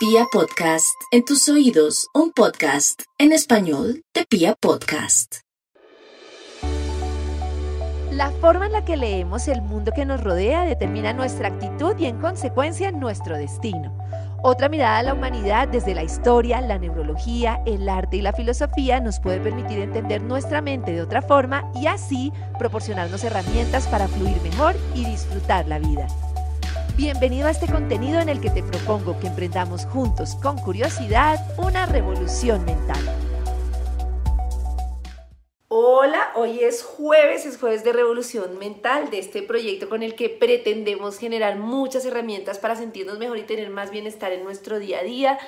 Pia Podcast, en tus oídos, un podcast en español de Pia Podcast. La forma en la que leemos el mundo que nos rodea determina nuestra actitud y en consecuencia nuestro destino. Otra mirada a la humanidad desde la historia, la neurología, el arte y la filosofía nos puede permitir entender nuestra mente de otra forma y así proporcionarnos herramientas para fluir mejor y disfrutar la vida. Bienvenido a este contenido en el que te propongo que emprendamos juntos con curiosidad una revolución mental. Hola, hoy es jueves, es jueves de revolución mental de este proyecto con el que pretendemos generar muchas herramientas para sentirnos mejor y tener más bienestar en nuestro día a día,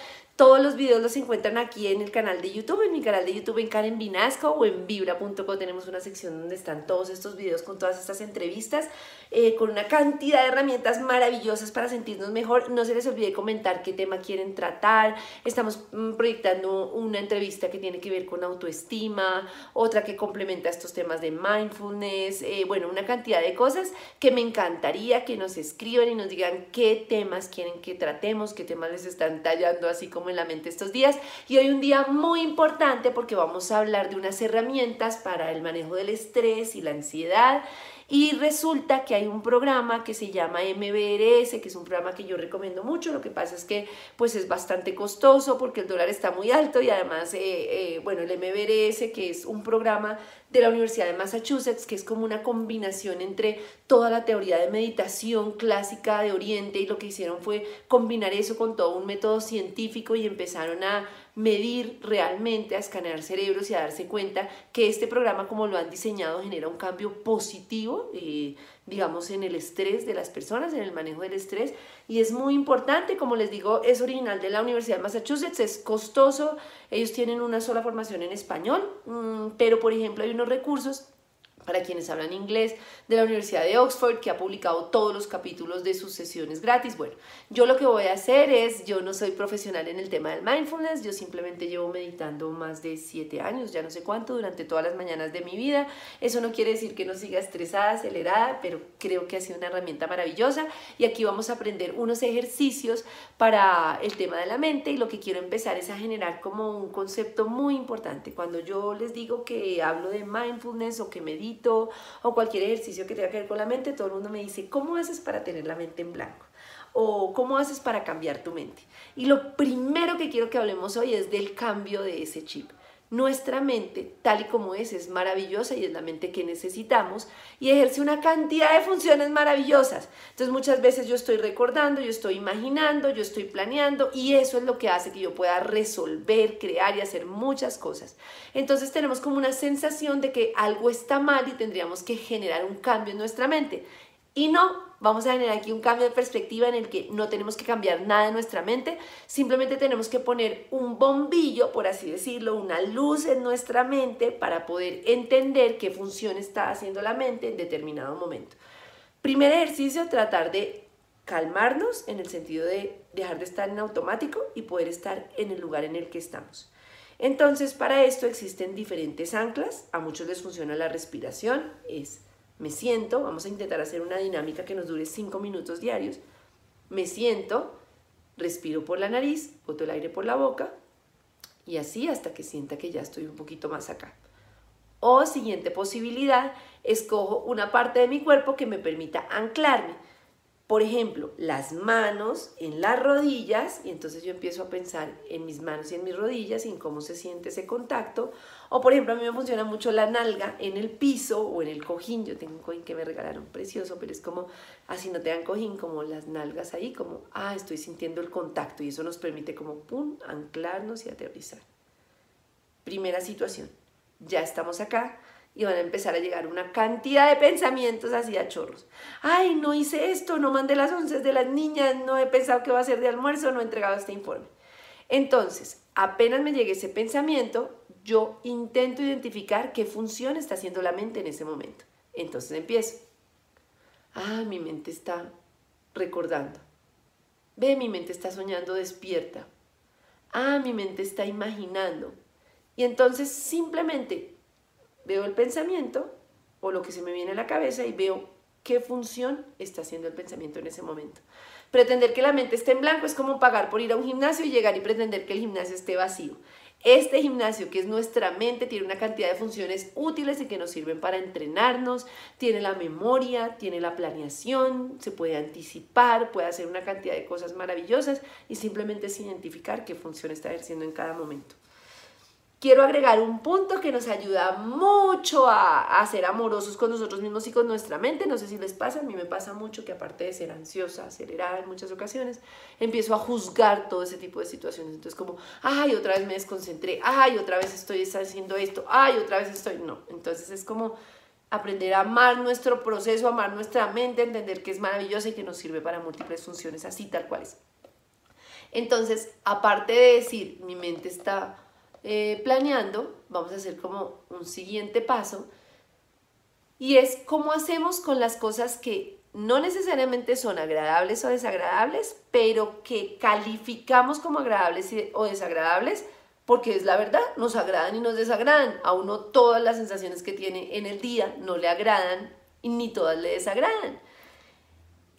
todos los videos los encuentran aquí en el canal de YouTube, en mi canal de YouTube en Karen Vinasco o en vibra.co tenemos una sección donde están todos estos videos con todas estas entrevistas, eh, con una cantidad de herramientas maravillosas para sentirnos mejor. No se les olvide comentar qué tema quieren tratar. Estamos mm, proyectando una entrevista que tiene que ver con autoestima, otra que complementa estos temas de mindfulness, eh, bueno, una cantidad de cosas que me encantaría que nos escriban y nos digan qué temas quieren que tratemos, qué temas les están tallando así como en la mente estos días. Y hoy un día muy importante porque vamos a hablar de unas herramientas para el manejo del estrés y la ansiedad. Y resulta que hay un programa que se llama MBRS, que es un programa que yo recomiendo mucho. Lo que pasa es que pues es bastante costoso porque el dólar está muy alto y además, eh, eh, bueno, el MBRS, que es un programa de la Universidad de Massachusetts, que es como una combinación entre toda la teoría de meditación clásica de Oriente y lo que hicieron fue combinar eso con todo un método científico y empezaron a medir realmente, a escanear cerebros y a darse cuenta que este programa como lo han diseñado genera un cambio positivo, eh, digamos, en el estrés de las personas, en el manejo del estrés. Y es muy importante, como les digo, es original de la Universidad de Massachusetts, es costoso, ellos tienen una sola formación en español, mm, pero por ejemplo hay unos recursos para quienes hablan inglés, de la Universidad de Oxford, que ha publicado todos los capítulos de sus sesiones gratis. Bueno, yo lo que voy a hacer es, yo no soy profesional en el tema del mindfulness, yo simplemente llevo meditando más de siete años, ya no sé cuánto, durante todas las mañanas de mi vida. Eso no quiere decir que no siga estresada, acelerada, pero creo que ha sido una herramienta maravillosa. Y aquí vamos a aprender unos ejercicios para el tema de la mente y lo que quiero empezar es a generar como un concepto muy importante. Cuando yo les digo que hablo de mindfulness o que medito, o cualquier ejercicio que tenga que ver con la mente, todo el mundo me dice, ¿cómo haces para tener la mente en blanco? o cómo haces para cambiar tu mente. Y lo primero que quiero que hablemos hoy es del cambio de ese chip. Nuestra mente, tal y como es, es maravillosa y es la mente que necesitamos y ejerce una cantidad de funciones maravillosas. Entonces muchas veces yo estoy recordando, yo estoy imaginando, yo estoy planeando y eso es lo que hace que yo pueda resolver, crear y hacer muchas cosas. Entonces tenemos como una sensación de que algo está mal y tendríamos que generar un cambio en nuestra mente. Y no, vamos a generar aquí un cambio de perspectiva en el que no tenemos que cambiar nada en nuestra mente, simplemente tenemos que poner un bombillo, por así decirlo, una luz en nuestra mente para poder entender qué función está haciendo la mente en determinado momento. Primer ejercicio, tratar de calmarnos en el sentido de dejar de estar en automático y poder estar en el lugar en el que estamos. Entonces, para esto existen diferentes anclas, a muchos les funciona la respiración, es me siento, vamos a intentar hacer una dinámica que nos dure 5 minutos diarios, me siento, respiro por la nariz, boto el aire por la boca y así hasta que sienta que ya estoy un poquito más acá. O siguiente posibilidad, escojo una parte de mi cuerpo que me permita anclarme. Por ejemplo, las manos en las rodillas y entonces yo empiezo a pensar en mis manos y en mis rodillas y en cómo se siente ese contacto. O por ejemplo, a mí me funciona mucho la nalga en el piso o en el cojín. Yo tengo un cojín que me regalaron precioso, pero es como, así no te dan cojín, como las nalgas ahí, como, ah, estoy sintiendo el contacto y eso nos permite como, pum, anclarnos y aterrizar. Primera situación, ya estamos acá y van a empezar a llegar una cantidad de pensamientos así a chorros. Ay, no hice esto, no mandé las once de las niñas, no he pensado que va a ser de almuerzo, no he entregado este informe. Entonces, apenas me llegue ese pensamiento, yo intento identificar qué función está haciendo la mente en ese momento. Entonces empiezo. Ah, mi mente está recordando. Ve, mi mente está soñando despierta. Ah, mi mente está imaginando. Y entonces simplemente veo el pensamiento o lo que se me viene a la cabeza y veo qué función está haciendo el pensamiento en ese momento. Pretender que la mente esté en blanco es como pagar por ir a un gimnasio y llegar y pretender que el gimnasio esté vacío. Este gimnasio, que es nuestra mente, tiene una cantidad de funciones útiles y que nos sirven para entrenarnos, tiene la memoria, tiene la planeación, se puede anticipar, puede hacer una cantidad de cosas maravillosas y simplemente es identificar qué función está ejerciendo en cada momento quiero agregar un punto que nos ayuda mucho a, ser amorosos con nosotros mismos y con nuestra mente. No sé si les pasa, a mí me pasa mucho que aparte de ser ansiosa, acelerada en muchas ocasiones, empiezo a juzgar todo ese tipo de situaciones. Entonces como, ay, otra vez me desconcentré, ay, otra vez estoy haciendo esto, ay, otra vez estoy... No, entonces es como aprender a amar nuestro proceso, amar nuestra mente, entender que es maravillosa y que nos sirve para múltiples funciones, así tal cual es. Entonces, aparte de decir, mi mente está eh, planeando, vamos a hacer como un siguiente paso, y es cómo hacemos con las cosas que no necesariamente son agradables o desagradables, pero que calificamos como agradables o desagradables, porque es la verdad, nos agradan y nos desagradan. A uno todas las sensaciones que tiene en el día no le agradan y ni todas le desagradan.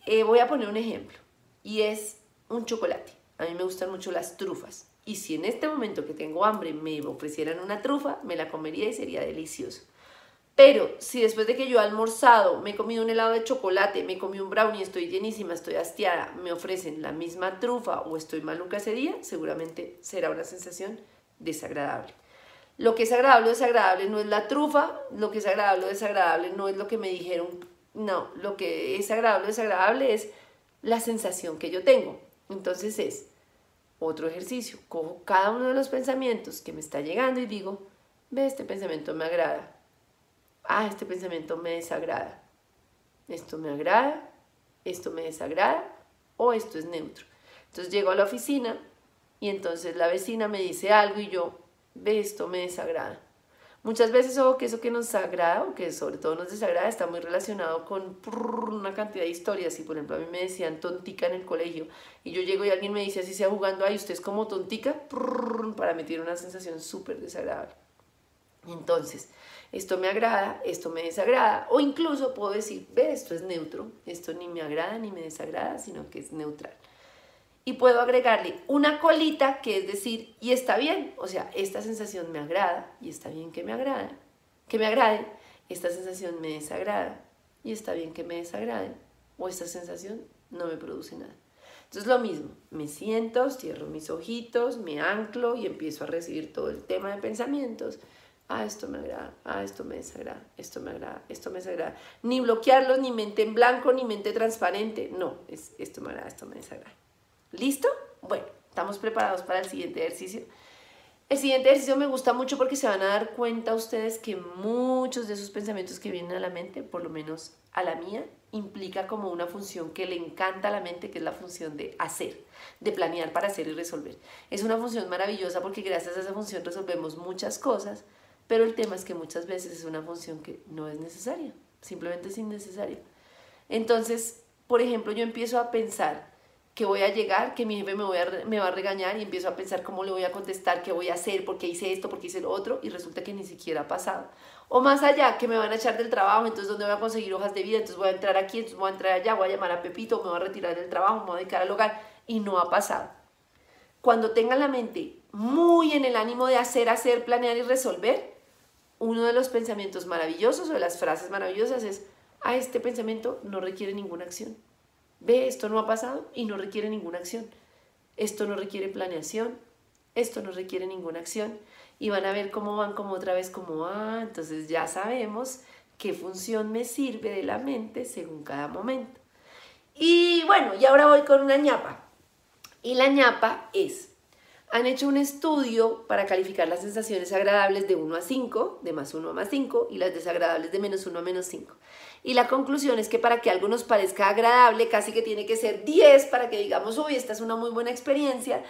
Eh, voy a poner un ejemplo, y es un chocolate. A mí me gustan mucho las trufas. Y si en este momento que tengo hambre me ofrecieran una trufa, me la comería y sería delicioso. Pero si después de que yo he almorzado, me he comido un helado de chocolate, me comí un brownie, estoy llenísima, estoy hastiada, me ofrecen la misma trufa o estoy maluca ese día, seguramente será una sensación desagradable. Lo que es agradable o desagradable no es la trufa, lo que es agradable o desagradable no es lo que me dijeron, no, lo que es agradable o desagradable es la sensación que yo tengo. Entonces es, otro ejercicio, cojo cada uno de los pensamientos que me está llegando y digo, ve, este pensamiento me agrada. Ah, este pensamiento me desagrada. Esto me agrada, esto me desagrada o esto es neutro. Entonces llego a la oficina y entonces la vecina me dice algo y yo, ve, esto me desagrada. Muchas veces ojo que eso que nos agrada o que sobre todo nos desagrada está muy relacionado con una cantidad de historias. Y por ejemplo a mí me decían tontica en el colegio y yo llego y alguien me dice así sea jugando, ay, usted es como tontica, para me una sensación súper desagradable. Entonces, esto me agrada, esto me desagrada, o incluso puedo decir, ve, esto es neutro, esto ni me agrada ni me desagrada, sino que es neutral y puedo agregarle una colita que es decir, y está bien, o sea, esta sensación me agrada y está bien que me agrade, que me agrade, esta sensación me desagrada y está bien que me desagrade, o esta sensación no me produce nada. Entonces lo mismo, me siento, cierro mis ojitos, me anclo y empiezo a recibir todo el tema de pensamientos. Ah, esto me agrada, ah, esto me desagrada, esto me agrada, esto me desagrada. Ni bloquearlos, ni mente en blanco, ni mente transparente. No, es, esto me agrada, esto me desagrada. ¿Listo? Bueno, estamos preparados para el siguiente ejercicio. El siguiente ejercicio me gusta mucho porque se van a dar cuenta ustedes que muchos de esos pensamientos que vienen a la mente, por lo menos a la mía, implica como una función que le encanta a la mente, que es la función de hacer, de planear para hacer y resolver. Es una función maravillosa porque gracias a esa función resolvemos muchas cosas, pero el tema es que muchas veces es una función que no es necesaria, simplemente es innecesaria. Entonces, por ejemplo, yo empiezo a pensar, que voy a llegar, que mi jefe me, va a regañar y empiezo a pensar cómo le voy a contestar, qué voy a hacer, por qué hice esto, por qué hice lo otro, y resulta que ni siquiera ha pasado. O más allá, que me van a echar del trabajo, entonces ¿dónde voy a conseguir hojas de vida? Entonces voy a entrar aquí, entonces voy a entrar allá, voy a llamar a Pepito, me voy a retirar del trabajo, me voy a dedicar al hogar, y no ha pasado. Cuando tengan la mente muy en el ánimo de hacer, hacer, planear y resolver, uno de los pensamientos maravillosos o de las frases maravillosas es, a ah, este pensamiento no requiere ninguna acción Ve, esto no ha pasado y no requiere ninguna acción. Esto no requiere planeación, esto no requiere ninguna acción. Y van a ver cómo van como otra vez como, ah, entonces ya sabemos qué función me sirve de la mente según cada momento. Y bueno, y ahora voy con una ñapa. Y la ñapa es, han hecho un estudio para calificar las sensaciones agradables de 1 a 5, de más 1 a más 5, y las desagradables de menos 1 a menos 5. Y la conclusión es que para que algo nos parezca agradable, casi que tiene que ser 10 para que digamos, uy, esta es una muy buena experiencia.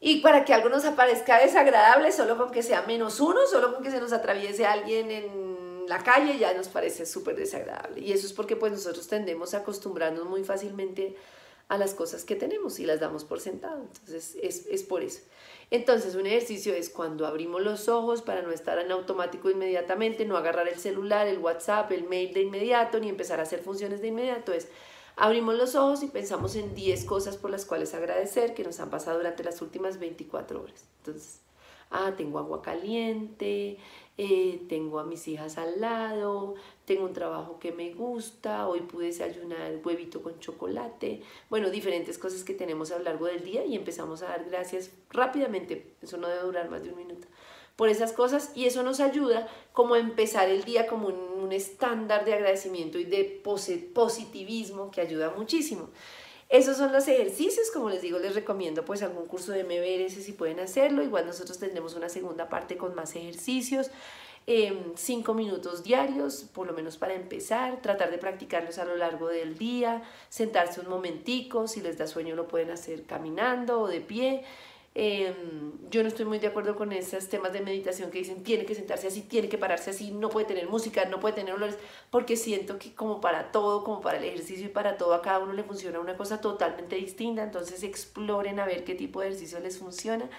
Y para que algo nos parezca desagradable, solo con que sea menos 1, solo con que se nos atraviese alguien en la calle, ya nos parece súper desagradable. Y eso es porque pues nosotros tendemos a acostumbrarnos muy fácilmente a las cosas que tenemos y las damos por sentado. Entonces es, es por eso. Entonces, un ejercicio es cuando abrimos los ojos para no estar en automático inmediatamente, no agarrar el celular, el WhatsApp, el mail de inmediato, ni empezar a hacer funciones de inmediato. Es Abrimos los ojos y pensamos en 10 cosas por las cuales agradecer que nos han pasado durante las últimas 24 horas. Entonces, ah, tengo agua caliente, eh, tengo a mis hijas al lado, tengo un trabajo que me gusta, hoy pude desayunar huevito con chocolate, bueno, diferentes cosas que tenemos a lo largo del día y empezamos a dar gracias rápidamente, eso no debe durar más de un minuto. Por esas cosas y eso nos ayuda como a empezar el día como un, un estándar de agradecimiento y de positivismo que ayuda muchísimo. Esos son los ejercicios, como les digo, les recomiendo pues algún curso de MBRS si pueden hacerlo. Igual nosotros tendremos una segunda parte con más ejercicios. Eh, cinco minutos diarios, por lo menos para empezar, tratar de practicarlos a lo largo del día, sentarse un momentico, si les da sueño lo pueden hacer caminando o de pie, Em, yo no estoy muy de acuerdo con esos temas de meditación que dicen tiene que sentarse así, tiene que pararse así, no puede tener música, no puede tener olores, porque siento que como para todo, como para el ejercicio y para todo, a cada uno le funciona una cosa totalmente distinta, entonces exploren a ver qué tipo de ejercicio les funciona.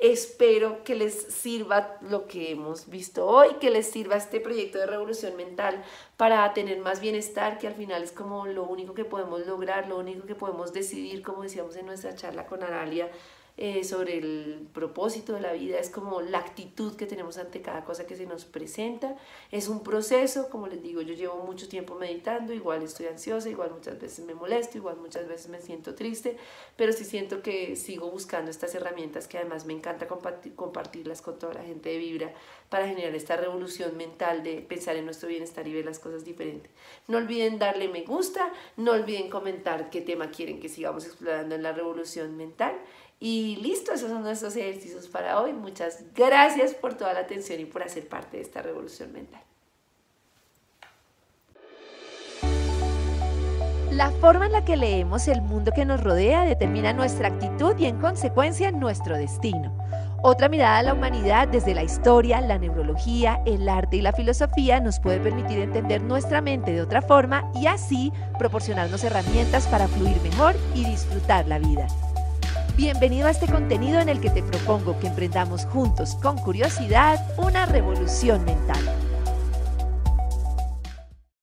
Espero que les sirva lo que hemos visto hoy, que les sirva este proyecto de revolución mental para tener más bienestar, que al final es como lo único que podemos lograr, lo único que podemos decidir, como decíamos en nuestra charla con Aralia, eh, sobre el propósito de la vida, es como la actitud que tenemos ante cada cosa que se nos presenta. Es un proceso, como les digo, yo llevo mucho tiempo meditando, igual estoy ansiosa, igual muchas veces me molesto, igual muchas veces me siento triste, pero sí siento que sigo buscando estas herramientas que además me encanta compartirlas con toda la gente de Vibra para generar esta revolución mental de pensar en nuestro bienestar y ver las cosas diferentes. No olviden darle me gusta, no olviden comentar qué tema quieren que sigamos explorando en la revolución mental y listo, esos son nuestros ejercicios para hoy. Muchas gracias por toda la atención y por hacer parte de esta revolución mental. La forma en la que leemos el mundo que nos rodea determina nuestra actitud y en consecuencia nuestro destino. Otra mirada a la humanidad desde la historia, la neurología, el arte y la filosofía nos puede permitir entender nuestra mente de otra forma y así proporcionarnos herramientas para fluir mejor y disfrutar la vida. Bienvenido a este contenido en el que te propongo que emprendamos juntos con curiosidad una revolución mental.